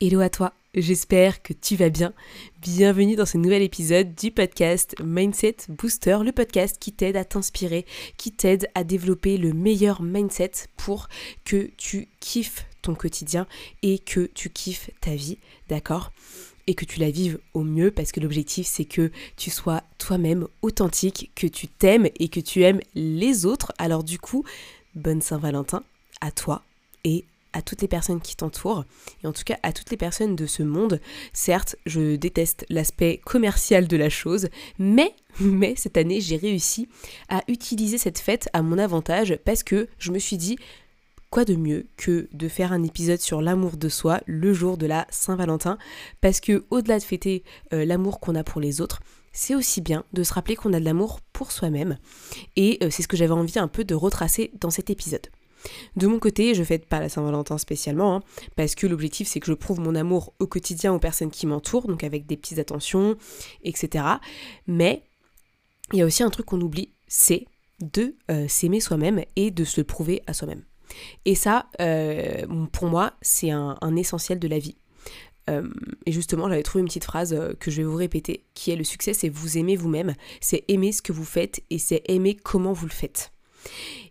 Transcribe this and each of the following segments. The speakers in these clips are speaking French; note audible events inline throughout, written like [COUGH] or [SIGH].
Hello à toi, j'espère que tu vas bien. Bienvenue dans ce nouvel épisode du podcast Mindset Booster, le podcast qui t'aide à t'inspirer, qui t'aide à développer le meilleur mindset pour que tu kiffes ton quotidien et que tu kiffes ta vie, d'accord? Et que tu la vives au mieux parce que l'objectif c'est que tu sois toi-même authentique, que tu t'aimes et que tu aimes les autres. Alors du coup, bonne Saint-Valentin à toi et à toutes les personnes qui t'entourent et en tout cas à toutes les personnes de ce monde. Certes, je déteste l'aspect commercial de la chose, [LAUGHS] mais cette année, j'ai réussi à utiliser cette fête à mon avantage parce que je me suis dit quoi de mieux que de faire un épisode sur l'amour de soi le jour de la Saint-Valentin? Parce que au-delà de fêter euh, l'amour qu'on a pour les autres, c'est aussi bien de se rappeler qu'on a de l'amour pour soi-même et euh, c'est ce que j'avais envie un peu de retracer dans cet épisode. De mon côté, je fête pas la Saint-Valentin spécialement, hein, parce que l'objectif c'est que je prouve mon amour au quotidien aux personnes qui m'entourent, donc avec des petites attentions, etc. Mais il y a aussi un truc qu'on oublie, c'est de euh, s'aimer soi-même et de se prouver à soi-même. Et ça, euh, pour moi, c'est un, essentiel de la vie. Euh, et justement, j'avais trouvé une petite phrase que je vais vous répéter, qui est le succès, c'est vous aimer vous-même, c'est aimer ce que vous faites et c'est aimer comment vous le faites.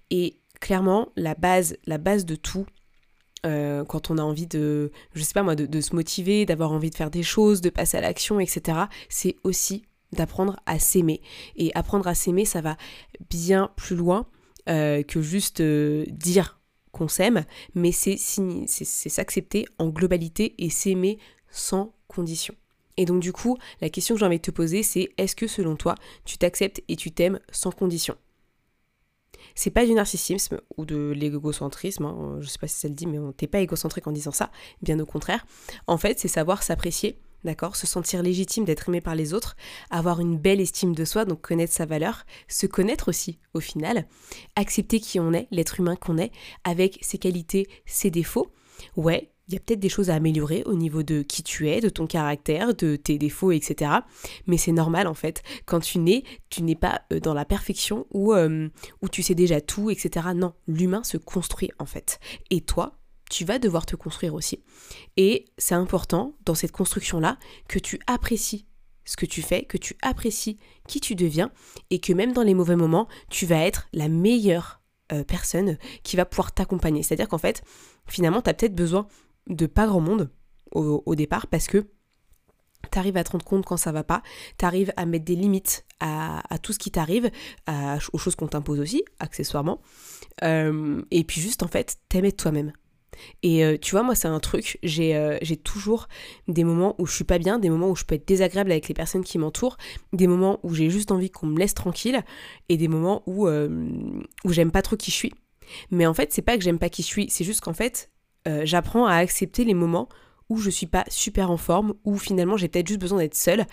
Et clairement, la base, la base de tout, euh, quand on a envie de, moi, de, se motiver, d'avoir envie de faire des choses, de passer à l'action, etc., c'est aussi d'apprendre à s'aimer. Et apprendre à s'aimer, ça va bien plus loin euh, que juste euh, dire qu'on s'aime, mais c'est s'accepter en globalité et s'aimer sans condition. Et donc du coup, la question que j'ai envie de te poser, c'est est-ce que selon toi, tu t'acceptes et tu t'aimes sans condition? C'est pas du narcissisme ou de l'égocentrisme, hein, je sais pas si ça le dit, mais t'es pas égocentrique en disant ça, bien au contraire. En fait, c'est savoir s'apprécier, d'accord Se sentir légitime d'être aimé par les autres, avoir une belle estime de soi, donc connaître sa valeur, se connaître aussi au final, accepter qui on est, l'être humain qu'on est, avec ses qualités, ses défauts. Ouais, il y a peut-être des choses à améliorer au niveau de qui tu es, de ton caractère, de tes défauts, etc. Mais c'est normal en fait. Quand tu nais, tu n'es pas euh, dans la perfection où, euh, où tu sais déjà tout, etc. Non, l'humain se construit en fait. Et toi, tu vas devoir te construire aussi. Et c'est important dans cette construction-là que tu apprécies ce que tu fais, que tu apprécies qui tu deviens et que même dans les mauvais moments, tu vas être la meilleure euh, personne qui va pouvoir t'accompagner. C'est-à-dire qu'en fait, finalement, tu as peut-être besoin de pas grand monde au, départ parce que tu arrives à te rendre compte quand ça va pas, tu arrives à mettre des limites à, tout ce qui t'arrive, aux choses qu'on t'impose aussi, accessoirement. Euh, et puis juste en fait, t'aimer toi-même. Et euh, tu vois, moi, c'est un truc, euh, j'ai toujours des moments où je suis pas bien, des moments où je peux être désagréable avec les personnes qui m'entourent, des moments où j'ai juste envie qu'on me laisse tranquille, et des moments où, où j'aime pas trop qui je suis. Mais en fait, c'est pas que j'aime pas qui je suis, c'est juste qu'en fait, euh, j'apprends à accepter les moments où je suis pas super en forme, où finalement j'ai peut-être juste besoin d'être seule,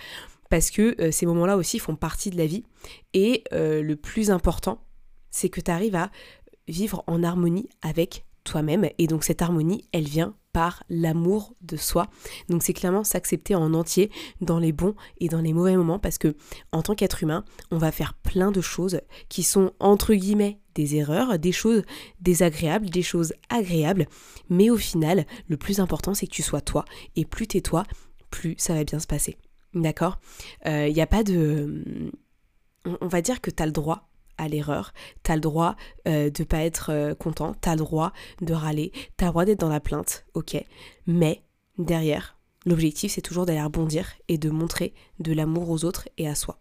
parce que euh, ces moments-là aussi font partie de la vie. Et euh, le plus important, c'est que tu arrives à vivre en harmonie avec toi-même. Et donc cette harmonie, elle vient par l'amour de soi. Donc c'est clairement s'accepter en entier dans les bons et dans les mauvais moments parce que en tant qu'être humain, on va faire plein de choses qui sont entre guillemets des erreurs, des choses désagréables, des choses agréables, mais au final, le plus important c'est que tu sois toi et plus t'es toi, plus ça va bien se passer. D'accord? Il euh, n'y a pas de... On va dire que tu as le droit à l'erreur, t'as le droit euh, de pas être euh, content, t'as le droit de râler, t'as le droit d'être dans la plainte, ok. Mais derrière, l'objectif c'est toujours d'aller rebondir et de montrer de l'amour aux autres et à soi.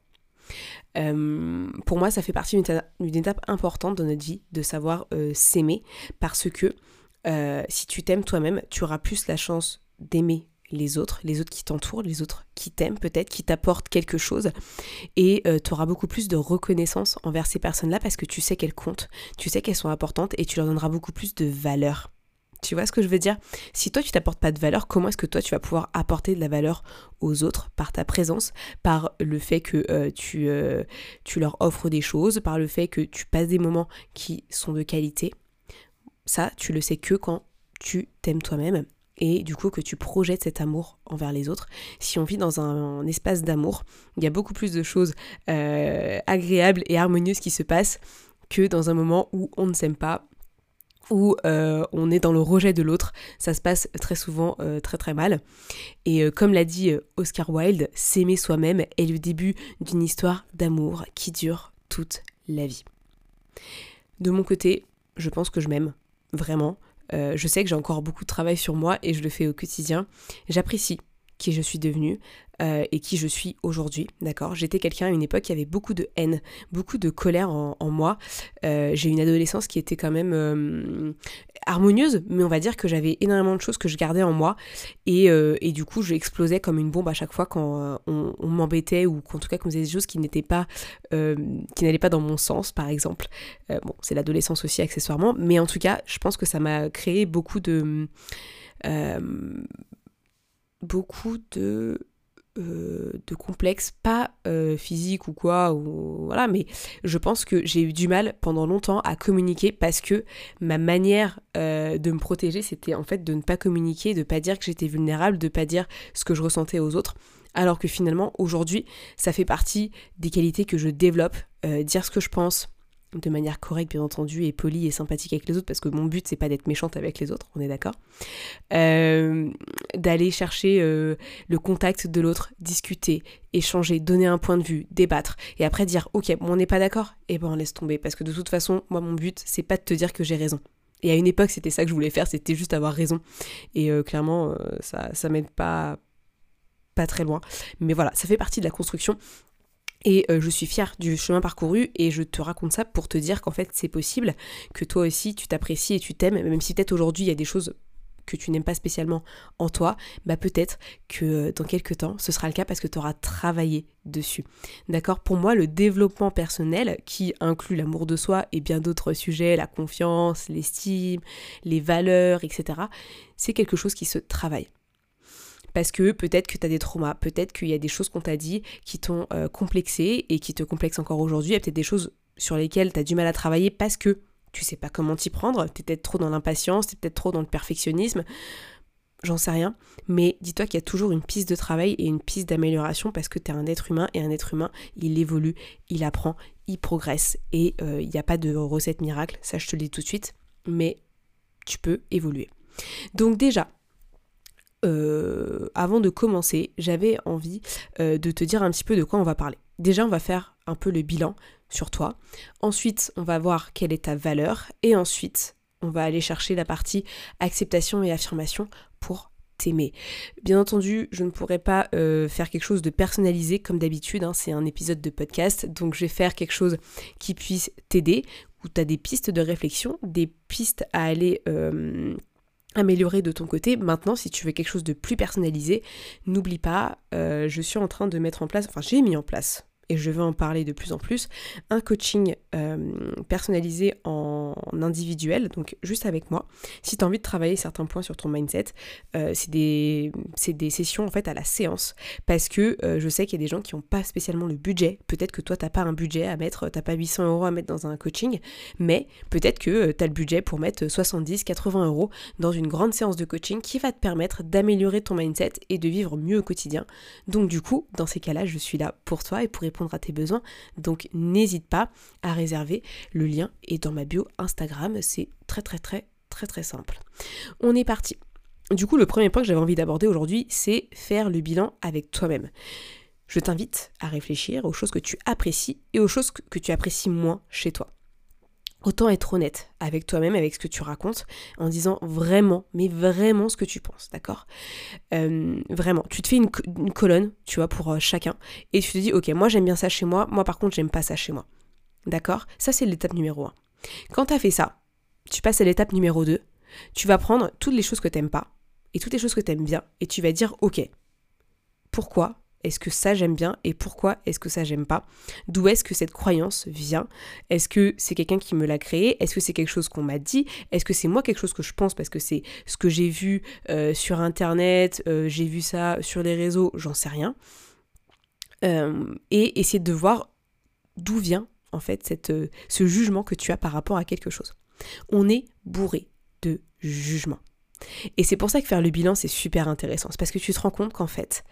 Euh, pour moi, ça fait partie d'une étape importante dans notre vie de savoir s'aimer parce que si tu t'aimes toi-même, tu auras plus la chance d'aimer les autres, les autres qui t'entourent, les autres qui t'aiment peut-être, qui t'apportent quelque chose. Et euh, tu auras beaucoup plus de reconnaissance envers ces personnes-là parce que tu sais qu'elles comptent, tu sais qu'elles sont importantes et tu leur donneras beaucoup plus de valeur. Tu vois ce que je veux dire? Si toi tu t'apportes pas de valeur, comment est-ce que toi tu vas pouvoir apporter de la valeur aux autres par ta présence, par le fait que euh, tu, euh, tu leur offres des choses, par le fait que tu passes des moments qui sont de qualité? Ça, tu le sais que quand tu t'aimes toi-même et du coup que tu projettes cet amour envers les autres. Si on vit dans un, espace d'amour, il y a beaucoup plus de choses euh, agréables et harmonieuses qui se passent que dans un moment où on ne s'aime pas, où euh, on est dans le rejet de l'autre, ça se passe très souvent euh, très très mal. Et comme l'a dit Oscar Wilde, s'aimer soi-même est le début d'une histoire d'amour qui dure toute la vie. De mon côté, je pense que je m'aime, vraiment. Je sais que j'ai encore beaucoup de travail sur moi et je le fais au quotidien. J'apprécie qui je suis devenue euh, et qui je suis aujourd'hui, d'accord? J'étais quelqu'un à une époque qui avait beaucoup de haine, beaucoup de colère en, moi. Euh, j'ai une adolescence qui était quand même euh, harmonieuse, mais on va dire que j'avais énormément de choses que je gardais en moi et, et du coup je explosais comme une bombe à chaque fois quand on, m'embêtait ou qu'en tout cas qu'on faisait des choses qui n'étaient pas, qui n'allaient pas dans mon sens, par exemple. bon, c'est l'adolescence aussi accessoirement, mais en tout cas, je pense que ça m'a créé beaucoup de beaucoup de euh, de complexes, pas euh, physiques ou quoi, ou voilà, mais je pense que j'ai eu du mal pendant longtemps à communiquer parce que ma manière euh, de me protéger, c'était en fait de ne pas communiquer, de pas dire que j'étais vulnérable, de pas dire ce que je ressentais aux autres. Alors que finalement, aujourd'hui, ça fait partie des qualités que je développe, dire ce que je pense, de manière correcte bien entendu et polie et sympathique avec les autres parce que mon but c'est pas d'être méchante avec les autres on est d'accord. Euh, d'aller chercher euh, le contact de l'autre discuter échanger donner un point de vue débattre et après dire ok bon, on n'est pas d'accord et eh ben on laisse tomber parce que de toute façon moi mon but c'est pas de te dire que j'ai raison. Et à une époque c'était ça que je voulais faire c'était juste avoir raison. Et euh, clairement ça ça m'aide pas pas très loin. Mais voilà ça fait partie de la construction et euh, je suis fière du chemin parcouru et je te raconte ça pour te dire qu'en fait c'est possible, que toi aussi tu t'apprécies et tu t'aimes, même si peut-être aujourd'hui il y a des choses que tu n'aimes pas spécialement en toi, bah peut-être que euh, dans quelques temps ce sera le cas parce que tu auras travaillé dessus. D'accord? Pour moi, le développement personnel qui inclut l'amour de soi et bien d'autres sujets, la confiance, l'estime, les valeurs, etc., c'est quelque chose qui se travaille parce que peut-être que tu as des traumas, peut-être qu'il y a des choses qu'on t'a dit qui t'ont euh, complexé et qui te complexent encore aujourd'hui, il y a peut-être des choses sur lesquelles tu as du mal à travailler parce que tu sais pas comment t'y prendre, tu es peut-être trop dans l'impatience, tu es peut-être trop dans le perfectionnisme, j'en sais rien, mais dis-toi qu'il y a toujours une piste de travail et une piste d'amélioration parce que tu es un être humain et un être humain, il évolue, il apprend, il progresse et euh, il n'y a pas de recette miracle, ça je te le dis tout de suite, mais tu peux évoluer. Donc déjà, euh, avant de commencer, j'avais envie euh, de te dire un petit peu de quoi on va parler. Déjà, on va faire un peu le bilan sur toi. Ensuite, on va voir quelle est ta valeur. Et ensuite, on va aller chercher la partie acceptation et affirmation pour t'aimer. Bien entendu, je ne pourrais pas euh, faire quelque chose de personnalisé comme d'habitude, hein. c'est un épisode de podcast, donc je vais faire quelque chose qui puisse t'aider, où tu as des pistes de réflexion, des pistes à aller améliorer de ton côté. Maintenant, si tu veux quelque chose de plus personnalisé, n'oublie pas, euh, je suis en train de mettre en place, enfin j'ai mis en place et je vais en parler de plus en plus, un coaching euh, personnalisé en individuel, donc juste avec moi. Si tu as envie de travailler certains points sur ton mindset, euh, c'est des, des, sessions en fait à la séance, parce que euh, je sais qu'il y a des gens qui n'ont pas spécialement le budget. Peut-être que toi, tu n'as pas un budget à mettre, tu pas 800 euros à mettre dans un coaching, mais peut-être que tu as le budget pour mettre 70, 80 euros dans une grande séance de coaching qui va te permettre d'améliorer ton mindset et de vivre mieux au quotidien. Donc du coup, dans ces cas-là, je suis là pour toi et pour répondre à tes besoins. Donc n'hésite pas à réserver. Le lien est dans ma bio Instagram. C'est très très très très très simple. On est parti. Du coup, le premier point que j'avais envie d'aborder aujourd'hui, c'est faire le bilan avec toi-même. Je t'invite à réfléchir aux choses que tu apprécies et aux choses que tu apprécies moins chez toi. Autant être honnête avec toi-même, avec ce que tu racontes, en disant vraiment, mais vraiment ce que tu penses, d'accord? Euh, Vraiment, tu te fais une, colonne, tu vois, pour euh, chacun, et tu te dis, ok, moi j'aime bien ça chez moi, moi par contre j'aime pas ça chez moi. D'accord? Ça c'est l'étape numéro 1. Quand tu as fait ça, tu passes à l'étape numéro 2, tu vas prendre toutes les choses que t'aimes pas, et toutes les choses que tu aimes bien, et tu vas dire, ok, pourquoi est-ce que ça j'aime bien et pourquoi est-ce que ça j'aime pas? D'où est-ce que cette croyance vient? Est-ce que c'est quelqu'un qui me l'a créé? Est-ce que c'est quelque chose qu'on m'a dit? Est-ce que c'est moi quelque chose que je pense parce que c'est ce que j'ai vu euh, sur internet, euh, j'ai vu ça sur les réseaux, j'en sais rien. Euh, et essayer de voir d'où vient en fait cette, ce jugement que tu as par rapport à quelque chose. On est bourré de jugement. Et c'est pour ça que faire le bilan, c'est super intéressant. C'est parce que tu te rends compte qu'en fait,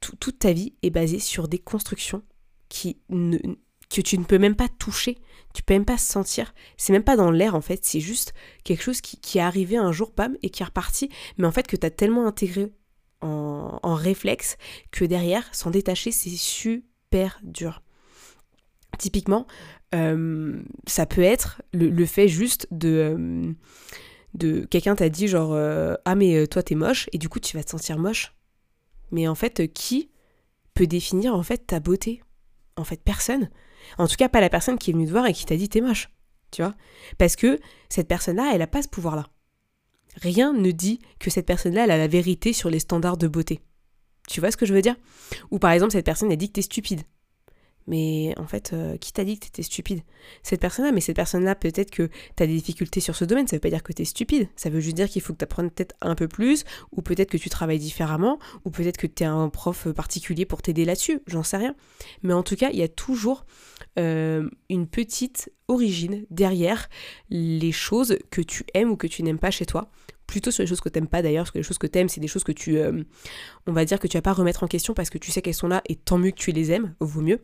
toute ta vie est basée sur des constructions qui ne, que tu ne peux même pas toucher, tu peux même pas sentir. C'est même pas dans l'air en fait, c'est juste quelque chose qui, est arrivé un jour, bam, et qui est reparti, mais en fait que tu as tellement intégré en, réflexe que derrière, s'en détacher, c'est super dur. Typiquement, euh, ça peut être le, fait juste de... Euh, de quelqu'un t'a dit genre euh, ah mais toi t'es moche et du coup tu vas te sentir moche mais en fait, qui peut définir en fait ta beauté? En fait, personne. En tout cas, pas la personne qui est venue te voir et qui t'a dit t'es moche. Tu vois? Parce que cette personne-là, elle n'a pas ce pouvoir-là. Rien ne dit que cette personne-là, elle a la vérité sur les standards de beauté. Tu vois ce que je veux dire? Ou par exemple, cette personne a dit que t'es stupide. Mais en fait, euh, qui t'a dit que t'étais stupide? Cette personne-là, mais cette personne-là, peut-être que t'as des difficultés sur ce domaine, ça veut pas dire que t'es stupide. Ça veut juste dire qu'il faut que t'apprennes peut-être un peu plus, ou peut-être que tu travailles différemment, ou peut-être que t'es un prof particulier pour t'aider là-dessus, j'en sais rien. Mais en tout cas, il y a toujours euh, une petite origine derrière les choses que tu aimes ou que tu n'aimes pas chez toi. Plutôt sur les choses que t'aimes pas d'ailleurs, parce que les choses que t'aimes, c'est des choses que tu, euh, on va dire que tu vas pas remettre en question parce que tu sais qu'elles sont là et tant mieux que tu les aimes, vaut mieux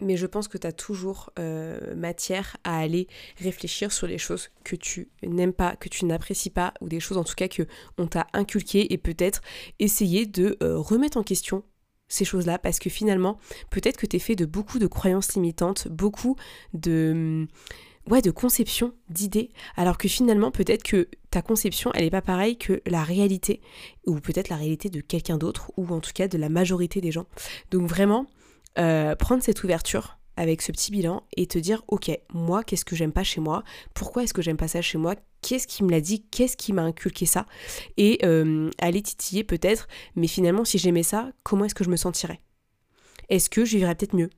mais je pense que tu as toujours euh, matière à aller réfléchir sur les choses que tu n'aimes pas, que tu n'apprécies pas, ou des choses en tout cas que on t'a inculquées et peut-être essayer de euh, remettre en question ces choses-là parce que finalement, peut-être que tu es fait de beaucoup de croyances limitantes, beaucoup de ouais, de conception, d'idées, alors que finalement, peut-être que ta conception, elle n'est pas pareille que la réalité, ou peut-être la réalité de quelqu'un d'autre, ou en tout cas de la majorité des gens. Donc vraiment, euh, prendre cette ouverture avec ce petit bilan et te dire ok moi qu'est-ce que j'aime pas chez moi? Pourquoi est-ce que j'aime pas ça chez moi? Qu'est-ce qui me l'a dit? Qu'est-ce qui m'a inculqué ça? Et euh, aller titiller peut-être mais finalement si j'aimais ça comment est-ce que je me sentirais? Est-ce que je vivrais peut-être mieux?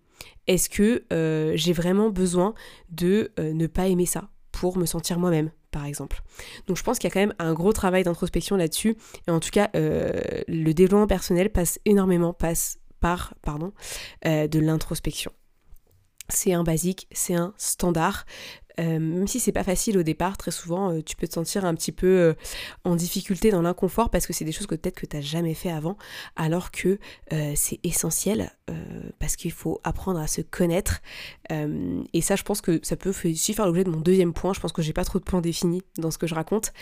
Est-ce que euh, j'ai vraiment besoin de ne pas aimer ça pour me sentir moi-même par exemple? Donc je pense qu'il y a quand même un gros travail d'introspection là-dessus. Et en tout cas, le développement personnel passe énormément, passe euh, de l'introspection. C'est un basique, c'est un standard. Euh, même si c'est pas facile au départ, très souvent euh, tu peux te sentir un petit peu en difficulté dans l'inconfort parce que c'est des choses que peut-être que tu n'as jamais fait avant, alors que c'est essentiel parce qu'il faut apprendre à se connaître. et ça, je pense que ça peut aussi faire l'objet de mon deuxième point. Je pense que j'ai pas trop de points définis dans ce que je raconte.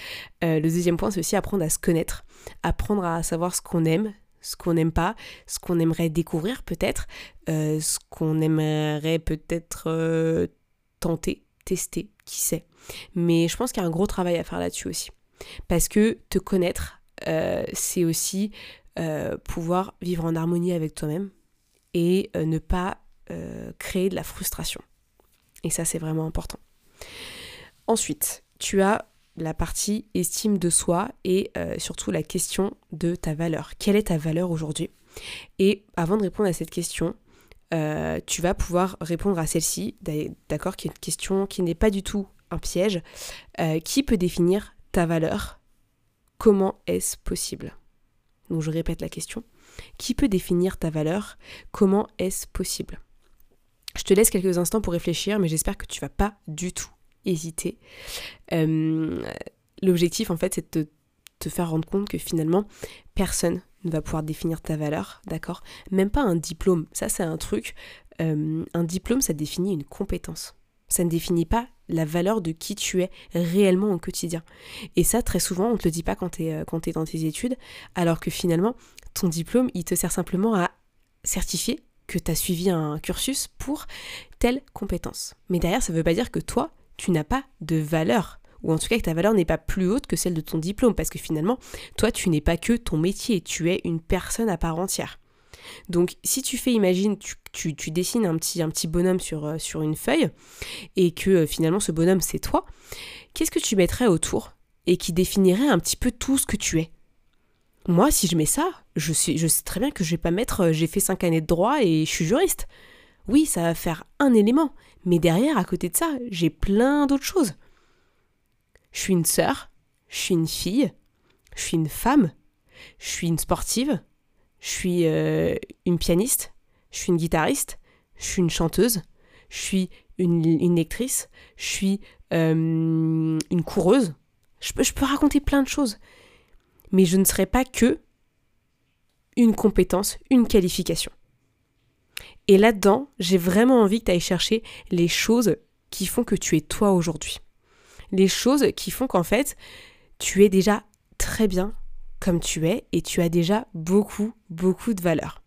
le deuxième point, c'est aussi apprendre à se connaître, apprendre à savoir ce qu'on aime, ce qu'on n'aime pas, ce qu'on aimerait découvrir peut-être, euh, ce qu'on aimerait peut-être euh, tenter, tester, qui sait. Mais je pense qu'il y a un gros travail à faire là-dessus aussi. Parce que te connaître, euh, c'est aussi pouvoir vivre en harmonie avec toi-même et ne pas créer de la frustration. Et ça, c'est vraiment important. Ensuite, tu as la partie estime de soi et euh, surtout la question de ta valeur. Quelle est ta valeur aujourd'hui? Et avant de répondre à cette question, euh, tu vas pouvoir répondre à celle-ci, d'accord, qui est une question qui n'est pas du tout un piège. Euh, qui peut définir ta valeur? Comment est-ce possible? Donc je répète la question. Qui peut définir ta valeur? Comment est-ce possible? Je te laisse quelques instants pour réfléchir, mais j'espère que tu vas pas du tout hésiter. Euh, l'objectif, en fait, c'est de te faire rendre compte que finalement, personne ne va pouvoir définir ta valeur, d'accord? Même pas un diplôme. Ça, c'est un truc. Euh, un diplôme, ça définit une compétence. Ça ne définit pas la valeur de qui tu es réellement au quotidien. Et ça, très souvent, on ne te le dit pas quand tu es, es dans tes études, alors que finalement, ton diplôme, il te sert simplement à certifier que tu as suivi un cursus pour telle compétence. Mais derrière, ça ne veut pas dire que toi, tu n'as pas de valeur ou en tout cas que ta valeur n'est pas plus haute que celle de ton diplôme, parce que finalement, toi, tu n'es pas que ton métier, tu es une personne à part entière. Donc si tu fais, imagine, tu, dessines un petit, bonhomme sur, euh, sur une feuille, et que euh, finalement ce bonhomme c'est toi, qu'est-ce que tu mettrais autour et qui définirait un petit peu tout ce que tu es? Moi, si je mets ça, je sais, je sais très bien que je vais pas mettre euh, j'ai fait 5 années de droit et je suis juriste. Oui, ça va faire un élément, mais derrière, à côté de ça, j'ai plein d'autres choses. Je suis une sœur, je suis une fille, je suis une femme, je suis une sportive, je suis euh, une pianiste, je suis une guitariste, je suis une chanteuse, je suis une, lectrice, je suis euh, une coureuse. Je je peux raconter plein de choses. Mais je ne serai pas que une compétence, une qualification. Et là-dedans, j'ai vraiment envie que tu ailles chercher les choses qui font que tu es toi aujourd'hui. Les choses qui font qu'en fait, tu es déjà très bien comme tu es et tu as déjà beaucoup, beaucoup de valeur.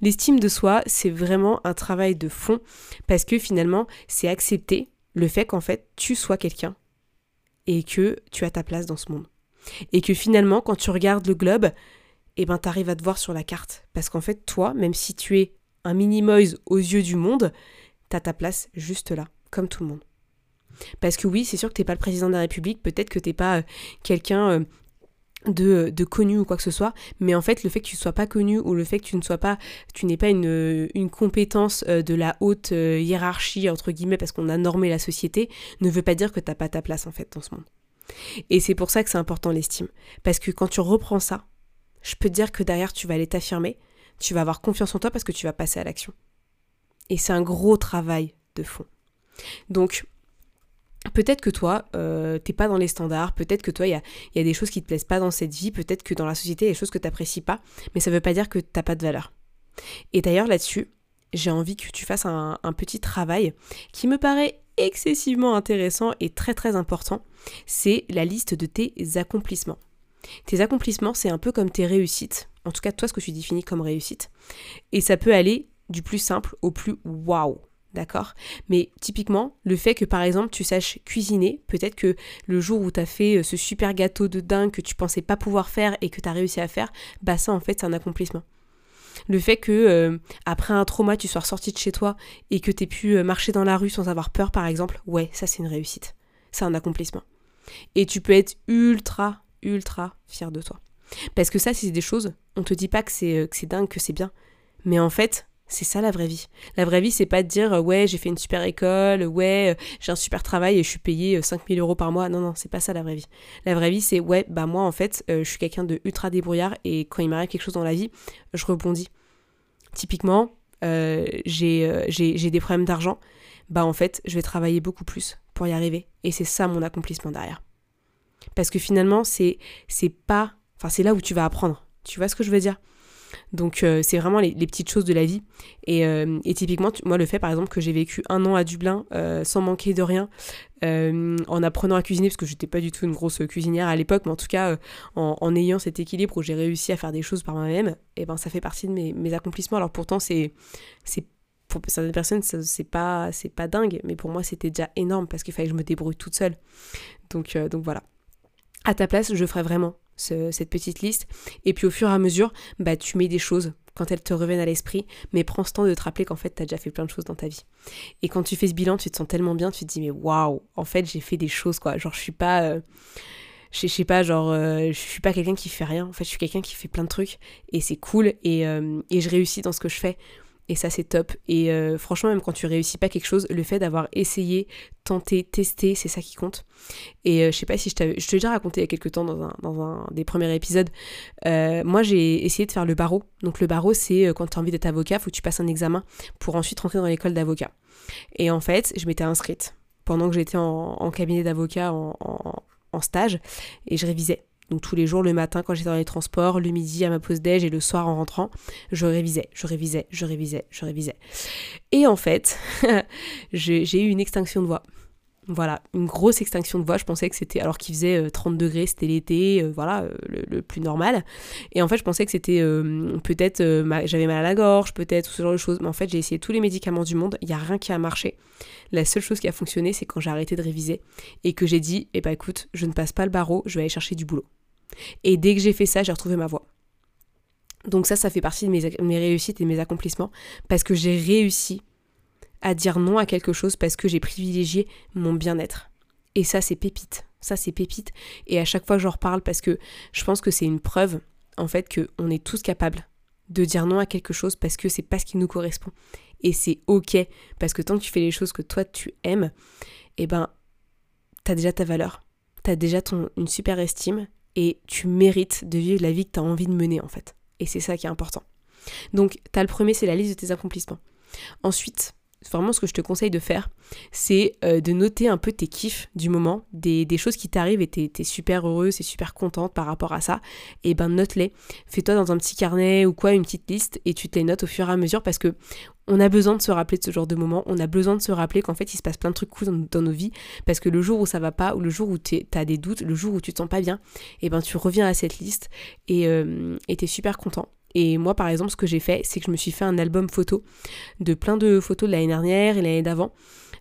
L'estime de soi, c'est vraiment un travail de fond parce que finalement, c'est accepter le fait qu'en fait, tu sois quelqu'un et que tu as ta place dans ce monde. Et que finalement, quand tu regardes le globe, eh ben, tu arrives à te voir sur la carte. Parce qu'en fait, toi, même si tu es un mini-moise aux yeux du monde, tu as ta place juste là, comme tout le monde. Parce que oui, c'est sûr que t'es pas le président de la République, peut-être que t'es pas euh, quelqu'un euh, de, connu ou quoi que ce soit, mais en fait le fait que tu ne sois pas connu ou le fait que tu ne sois pas, tu pas une, une, compétence euh, de la haute euh, hiérarchie entre guillemets parce qu'on a normé la société, ne veut pas dire que t'as pas ta place en fait dans ce monde. Et c'est pour ça que c'est important l'estime, parce que quand tu reprends ça, je peux dire que derrière tu vas aller t'affirmer, tu vas avoir confiance en toi parce que tu vas passer à l'action. Et c'est un gros travail de fond. Donc Peut-être que toi, euh, t'es pas dans les standards, peut-être que toi, il y a, des choses qui te plaisent pas dans cette vie, peut-être que dans la société, il y a des choses que t'apprécies pas, mais ça veut pas dire que t'as pas de valeur. Et d'ailleurs, là-dessus, j'ai envie que tu fasses un, petit travail qui me paraît excessivement intéressant et très très important, c'est la liste de tes accomplissements. Tes accomplissements, c'est un peu comme tes réussites, en tout cas toi ce que tu définis comme réussite, et ça peut aller du plus simple au plus waouh. D'accord? Mais typiquement, le fait que par exemple tu saches cuisiner, peut-être que le jour où tu as fait euh, ce super gâteau de dingue que tu pensais pas pouvoir faire et que tu as réussi à faire, bah ça en fait c'est un accomplissement. Le fait que euh, après un trauma tu sois sorti de chez toi et que tu aies pu euh, marcher dans la rue sans avoir peur par exemple, ouais, ça c'est une réussite. C'est un accomplissement. Et tu peux être ultra, ultra fier de toi. Parce que ça, c'est des choses, on te dit pas que c'est dingue, que c'est bien. Mais en fait, c'est ça la vraie vie. La vraie vie, c'est pas de dire euh, ouais, j'ai fait une super école, ouais, euh, j'ai un super travail et je suis payé 5000 euh, euros par mois. Non, non, c'est pas ça la vraie vie. La vraie vie, c'est ouais, bah moi en fait, je suis quelqu'un de ultra débrouillard et quand il m'arrive quelque chose dans la vie, je rebondis. Typiquement, j'ai des problèmes d'argent, bah en fait, je vais travailler beaucoup plus pour y arriver. Et c'est ça mon accomplissement derrière. Parce que finalement, c'est pas. Enfin, c'est là où tu vas apprendre. Tu vois ce que je veux dire? Donc euh, c'est vraiment les, petites choses de la vie. Et, euh, typiquement, moi le fait par exemple que j'ai vécu un an à Dublin euh, sans manquer de rien, en apprenant à cuisiner, parce que j'étais pas du tout une grosse cuisinière à l'époque, mais en tout cas en, ayant cet équilibre où j'ai réussi à faire des choses par moi-même, et eh ben ça fait partie de mes, accomplissements. Alors pourtant c'est c'est pour certaines personnes c'est pas c'est pas dingue, mais pour moi c'était déjà énorme parce qu'il fallait que je me débrouille toute seule. Donc donc voilà. À ta place, je ferais vraiment cette petite liste. Et puis au fur et à mesure, bah, tu mets des choses quand elles te reviennent à l'esprit, mais prends ce temps de te rappeler qu'en fait, tu as déjà fait plein de choses dans ta vie. Et quand tu fais ce bilan, tu te sens tellement bien, tu te dis, mais waouh, en fait, j'ai fait des choses, quoi. Genre, je suis pas. Euh, je sais pas, genre, euh, je suis pas quelqu'un qui fait rien. En fait, je suis quelqu'un qui fait plein de trucs et c'est cool et, euh, et je réussis dans ce que je fais. Et ça, c'est top. Et euh, franchement, même quand tu réussis pas quelque chose, le fait d'avoir essayé, tenté, testé, c'est ça qui compte. Et euh, je sais pas si je je te l'ai déjà raconté il y a quelques temps dans un, dans un des premiers épisodes. Euh, moi, j'ai essayé de faire le barreau. Donc, le barreau, c'est quand tu as envie d'être avocat, faut que tu passes un examen pour ensuite rentrer dans l'école d'avocat. Et en fait, je m'étais inscrite pendant que j'étais en, cabinet d'avocat en, en stage et je révisais. Donc tous les jours, le matin quand j'étais dans les transports, le midi à ma pause déj et le soir en rentrant, je révisais, je révisais, je révisais, je révisais. Et en fait, [LAUGHS] j'ai eu une extinction de voix. Voilà, une grosse extinction de voix. Je pensais que c'était, alors qu'il faisait 30 euh, degrés, c'était l'été, euh, voilà, euh, le, plus normal. Et en fait, je pensais que c'était peut-être, j'avais mal à la gorge, peut-être, ce genre de choses. Mais en fait, j'ai essayé tous les médicaments du monde, il n'y a rien qui a marché. La seule chose qui a fonctionné, c'est quand j'ai arrêté de réviser et que j'ai dit, eh ben écoute, je ne passe pas le barreau, je vais aller chercher du boulot. Et dès que j'ai fait ça, j'ai retrouvé ma voix. Donc ça, ça fait partie de mes, mes réussites et mes accomplissements parce que j'ai réussi à dire non à quelque chose parce que j'ai privilégié mon bien-être. Et ça, c'est pépite. Ça, c'est pépite. Et à chaque fois, j'en reparle parce que je pense que c'est une preuve en fait qu'on est tous capables de dire non à quelque chose parce que c'est pas ce qui nous correspond. Et c'est ok, parce que tant que tu fais les choses que toi tu aimes, eh ben, t'as déjà ta valeur, t'as déjà ton, une super estime et tu mérites de vivre la vie que t'as envie de mener en fait. Et c'est ça qui est important. Donc, t'as le premier, c'est la liste de tes accomplissements. Ensuite, vraiment ce que je te conseille de faire, c'est euh, de noter un peu tes kiffs du moment, des, choses qui t'arrivent et t'es es super heureuse et super contente par rapport à ça, et ben note-les. Fais-toi dans un petit carnet ou quoi, une petite liste, et tu te les notes au fur et à mesure parce que on a besoin de se rappeler de ce genre de moments, on a besoin de se rappeler qu'en fait il se passe plein de trucs cool dans, nos vies, parce que le jour où ça va pas, ou le jour où tu as des doutes, le jour où tu te sens pas bien, et ben tu reviens à cette liste et euh, t'es super content. Et moi, par exemple, ce que j'ai fait, c'est que je me suis fait un album photo de plein de photos de l'année dernière et l'année d'avant,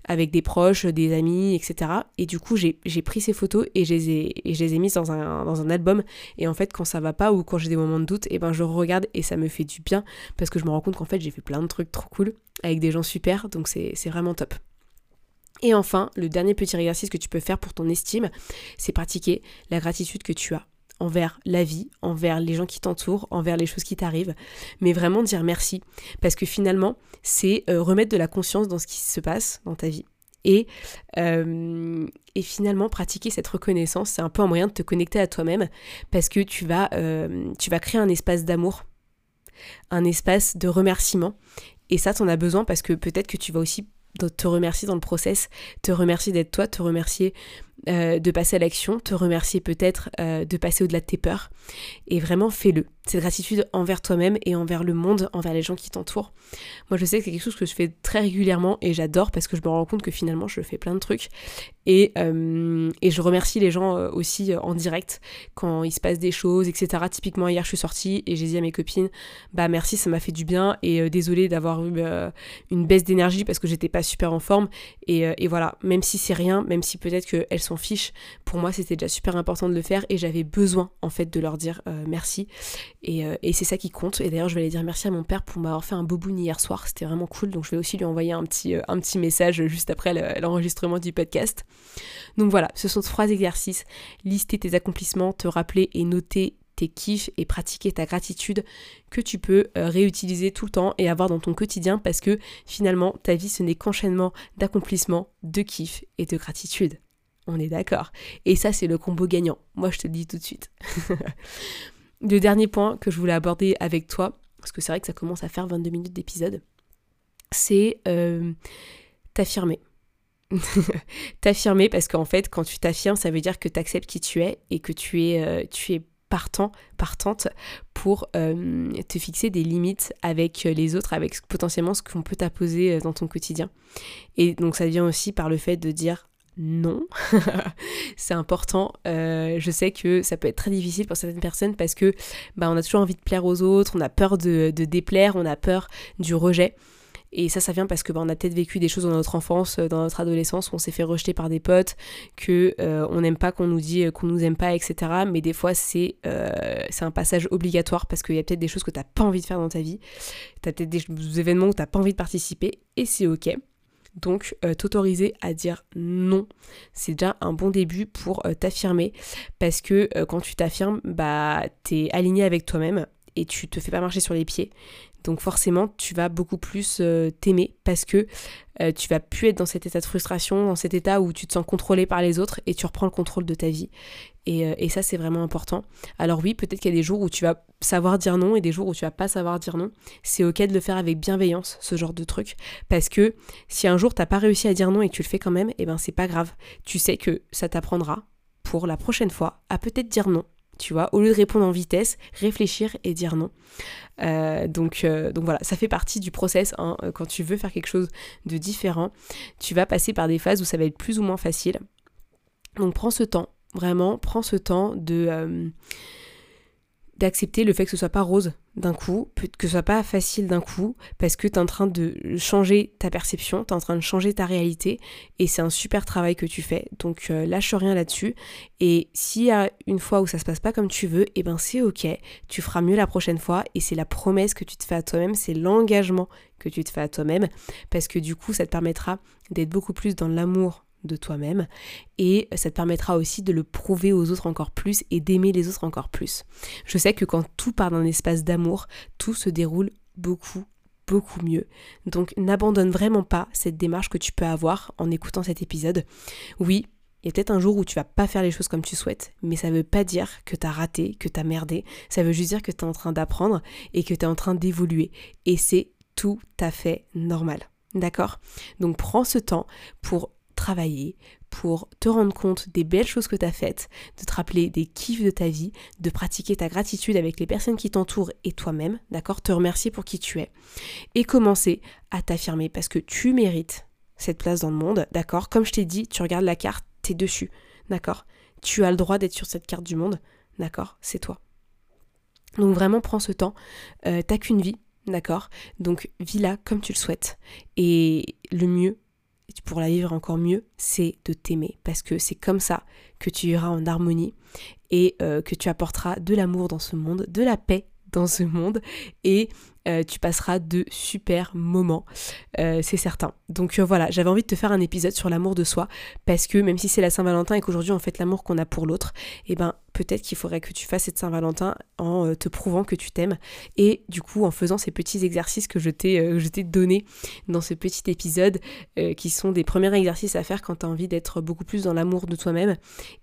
avec des proches, des amis, etc. Et du coup, j'ai pris ces photos et je les ai, je les ai mises dans un, dans un album. Et en fait, quand ça va pas ou quand j'ai des moments de doute, et eh ben je regarde et ça me fait du bien parce que je me rends compte qu'en fait, j'ai fait plein de trucs trop cool avec des gens super. Donc c'est vraiment top. Et enfin, le dernier petit exercice que tu peux faire pour ton estime, c'est pratiquer la gratitude que tu as envers la vie, envers les gens qui t'entourent, envers les choses qui t'arrivent, mais vraiment dire merci. Parce que finalement, c'est euh, remettre de la conscience dans ce qui se passe dans ta vie. Et, euh, et finalement, pratiquer cette reconnaissance, c'est un peu un moyen de te connecter à toi-même, parce que tu vas, euh, tu vas créer un espace d'amour, un espace de remerciement. Et ça, tu en as besoin parce que peut-être que tu vas aussi te remercier dans le process, te remercier d'être toi, te remercier euh, de passer à l'action, te remercier peut-être euh, de passer au-delà de tes peurs. Et vraiment, fais-le. Cette gratitude envers toi-même et envers le monde, envers les gens qui t'entourent. Moi, je sais que c'est quelque chose que je fais très régulièrement et j'adore parce que je me rends compte que finalement, je fais plein de trucs. Et, euh, je remercie les gens aussi en direct quand il se passe des choses, etc. Typiquement, hier, je suis sortie et j'ai dit à mes copines, bah merci, ça m'a fait du bien et désolé d'avoir eu une baisse d'énergie parce que j'étais pas super en forme. Et voilà, même si c'est rien, même si peut-être qu'elles sont fiche. Pour moi, c'était déjà super important de le faire et j'avais besoin en fait de leur dire euh, merci. Euh, et, c'est ça qui compte. Et d'ailleurs, je vais aller dire merci à mon père pour m'avoir fait un boboon hier soir. C'était vraiment cool. Donc, je vais aussi lui envoyer un petit, euh, un petit message juste après l'enregistrement du podcast. Donc voilà, ce sont trois exercices. Lister tes accomplissements, te rappeler et noter tes kiffs et pratiquer ta gratitude que tu peux réutiliser tout le temps et avoir dans ton quotidien parce que finalement ta vie ce n'est qu'enchaînement d'accomplissements, de kiffs et de gratitude. On est d'accord. Et ça, c'est le combo gagnant. Moi, je te le dis tout de suite. [LAUGHS] le dernier point que je voulais aborder avec toi, parce que c'est vrai que ça commence à faire 22 minutes d'épisode, c'est euh, t'affirmer. [LAUGHS] t'affirmer parce qu'en fait, quand tu t'affirmes, ça veut dire que tu acceptes qui tu es et que tu es, euh, tu partant, partante pour euh, te fixer des limites avec les autres, avec potentiellement ce qu'on peut t'apposer dans ton quotidien. Et donc ça vient aussi par le fait de dire non, [LAUGHS] c'est important. Euh, je sais que ça peut être très difficile pour certaines personnes parce que bah, on a toujours envie de plaire aux autres, on a peur de, déplaire, on a peur du rejet. Et ça, ça vient parce que bah, on a peut-être vécu des choses dans notre enfance, euh, dans notre adolescence, où on s'est fait rejeter par des potes, que euh, on n'aime pas qu'on nous dit qu'on nous aime pas, etc. Mais des fois, c'est c'est un passage obligatoire parce qu'il y a peut-être des choses que tu n'as pas envie de faire dans ta vie. Tu as peut-être des événements où tu n'as pas envie de participer, et c'est ok. Donc euh, t'autoriser à dire non, c'est déjà un bon début pour euh, t'affirmer. Parce que euh, quand tu t'affirmes, bah t'es aligné avec toi-même et tu te fais pas marcher sur les pieds. Donc forcément, tu vas beaucoup plus t'aimer parce que tu vas plus être dans cet état de frustration, dans cet état où tu te sens contrôlé par les autres et tu reprends le contrôle de ta vie. Euh, et, ça, c'est vraiment important. Alors oui, peut-être qu'il y a des jours où tu vas savoir dire non et des jours où tu vas pas savoir dire non. C'est ok de le faire avec bienveillance, ce genre de truc. Parce que si un jour t'as pas réussi à dire non et que tu le fais quand même, et eh ben c'est pas grave. Tu sais que ça t'apprendra pour la prochaine fois à peut-être dire non. Au lieu de répondre en vitesse, réfléchir et dire non. Euh, donc, euh, donc voilà, ça fait partie du process. Hein. Quand tu veux faire quelque chose de différent, tu vas passer par des phases où ça va être plus ou moins facile. Donc prends ce temps, Vraiment, prends ce temps de euh, d'accepter le fait que ce soit pas rose d'un coup, que ce soit pas facile d'un coup, parce que tu es en train de changer ta perception, tu en train de changer ta réalité, et c'est un super travail que tu fais. Donc euh, lâche rien là-dessus. Et s'il y a une fois où ça se passe pas comme tu veux, et eh ben c'est ok, tu feras mieux la prochaine fois, et c'est la promesse que tu te fais à toi-même, c'est l'engagement que tu te fais à toi-même, parce que du coup ça te permettra d'être beaucoup plus dans l'amour de toi-même et ça te permettra aussi de le prouver aux autres encore plus et d'aimer les autres encore plus. Je sais que quand tout part d'un espace d'amour, tout se déroule beaucoup beaucoup mieux. Donc n'abandonne vraiment pas cette démarche que tu peux avoir en écoutant cet épisode. Oui, il y a peut-être un jour où tu vas pas faire les choses comme tu souhaites, mais ça veut pas dire que tu as raté, que tu as merdé. Ça veut juste dire que tu es en train d'apprendre et que tu es en train d'évoluer. Et c'est tout à fait normal. D'accord? Donc prends ce temps pour travailler, pour te rendre compte des belles choses que tu as faites, de te rappeler des kiffs de ta vie, de pratiquer ta gratitude avec les personnes qui t'entourent et toi-même, d'accord? Te remercier pour qui tu es. Et commencer à t'affirmer parce que tu mérites cette place dans le monde, d'accord? Comme je t'ai dit, tu regardes la carte, t'es dessus, d'accord? Tu as le droit d'être sur cette carte du monde, d'accord? C'est toi. Donc vraiment prends ce temps, euh, t'as qu'une vie, D'accord? Donc vis-la comme tu le souhaites. Et le mieux, pour la vivre encore mieux, c'est de t'aimer. Parce que c'est comme ça que tu iras en harmonie et euh, que tu apporteras de l'amour dans ce monde, de la paix dans ce monde et euh, tu passeras de super moments, euh, c'est certain. Donc euh, voilà, j'avais envie de te faire un épisode sur l'amour de soi, parce que même si c'est la Saint-Valentin et qu'aujourd'hui on fait l'amour qu'on a pour l'autre, et eh ben peut-être qu'il faudrait que tu fasses cette Saint-Valentin en te prouvant que tu t'aimes, et du coup en faisant ces petits exercices que je t'ai donné dans ce petit épisode, qui sont des premiers exercices à faire quand tu as envie d'être beaucoup plus dans l'amour de toi-même,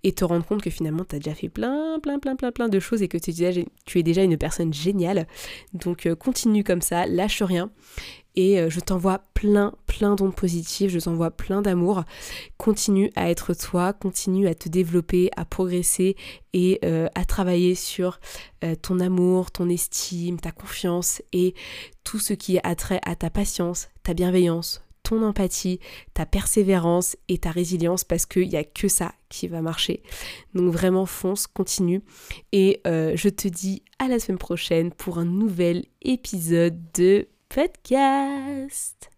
et te rendre compte que finalement tu as déjà fait plein, plein, plein, plein, plein de choses, et que tu es déjà une personne géniale. Donc continue comme ça, lâche rien. Et euh, je t'envoie plein, plein d'ondes positives, je t'envoie plein d'amour. Continue à être toi, continue à te développer, à progresser et euh, à travailler sur euh, ton amour, ton estime, ta confiance et tout ce qui a trait à ta patience, ta bienveillance, ton empathie, ta persévérance et ta résilience parce qu'il n'y a que ça qui va marcher. Donc vraiment fonce, continue et euh, je te dis à la semaine prochaine pour un nouvel épisode de podcast.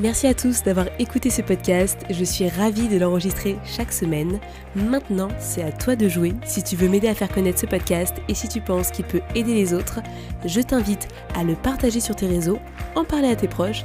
Merci à tous d'avoir écouté ce podcast. Je suis ravie de l'enregistrer chaque semaine. Maintenant, c'est à toi de jouer. Si tu veux m'aider à faire connaître ce podcast et si tu penses qu'il peut aider les autres, je t'invite à le partager sur tes réseaux, en parler à tes proches